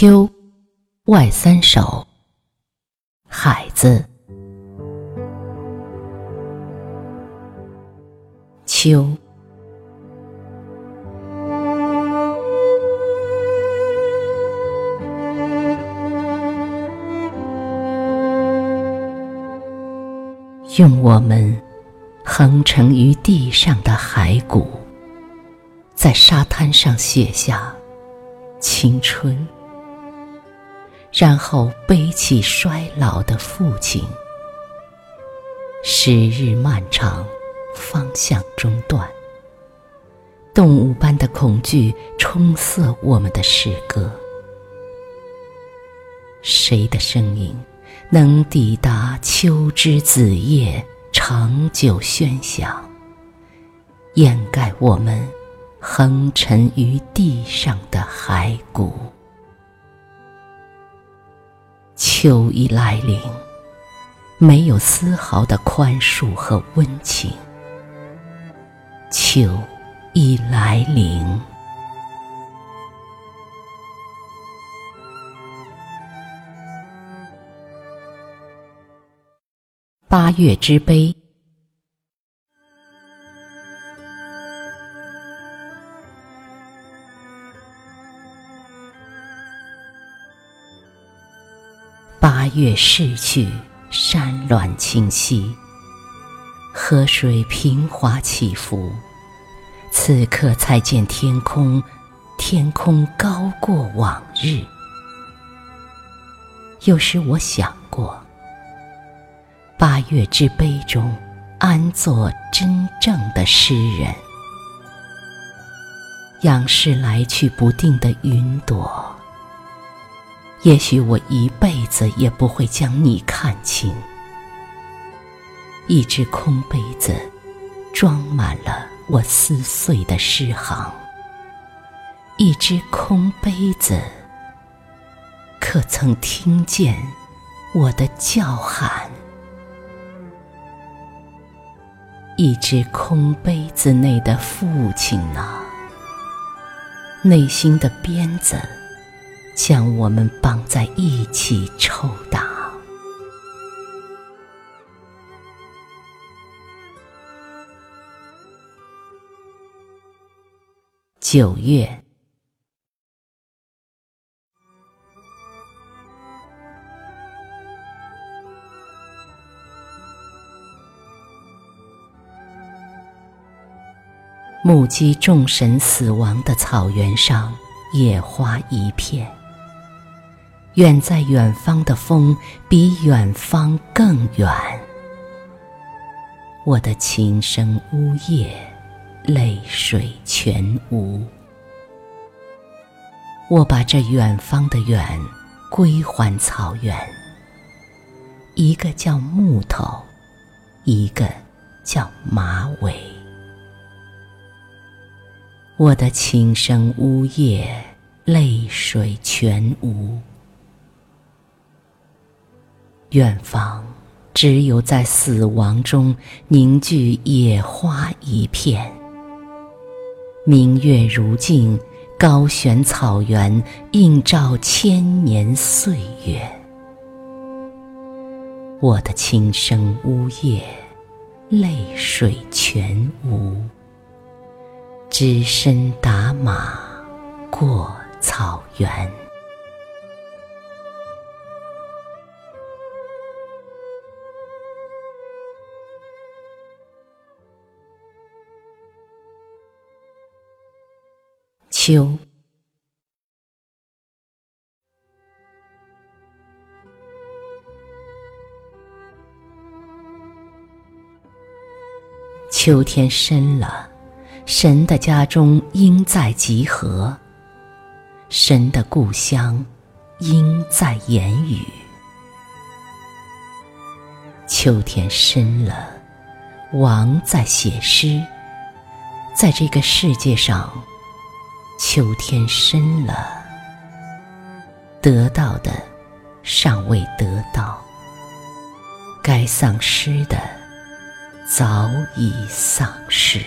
秋，外三首。海子。秋，用我们横沉于地上的骸骨，在沙滩上写下青春。然后背起衰老的父亲，时日漫长，方向中断。动物般的恐惧冲塞我们的诗歌。谁的声音能抵达秋之子夜长久喧响，掩盖我们横沉于地上的骸骨？秋已来临，没有丝毫的宽恕和温情。秋已来临，八月之悲。八月逝去，山峦清晰，河水平滑起伏。此刻才见天空，天空高过往日。有时我想过，八月之悲中，安坐真正的诗人？仰视来去不定的云朵。也许我一辈子也不会将你看清。一只空杯子，装满了我撕碎的诗行。一只空杯子，可曾听见我的叫喊？一只空杯子内的父亲呢？内心的鞭子。将我们绑在一起抽打。九月，目击众神死亡的草原上，野花一片。远在远方的风，比远方更远。我的琴声呜咽，泪水全无。我把这远方的远归还草原。一个叫木头，一个叫马尾。我的琴声呜咽，泪水全无。远方，只有在死亡中凝聚野花一片。明月如镜，高悬草原，映照千年岁月。我的琴声呜咽，泪水全无。只身打马过草原。秋，秋天深了，神的家中应在集合，神的故乡应在言语。秋天深了，王在写诗，在这个世界上。秋天深了，得到的尚未得到，该丧失的早已丧失。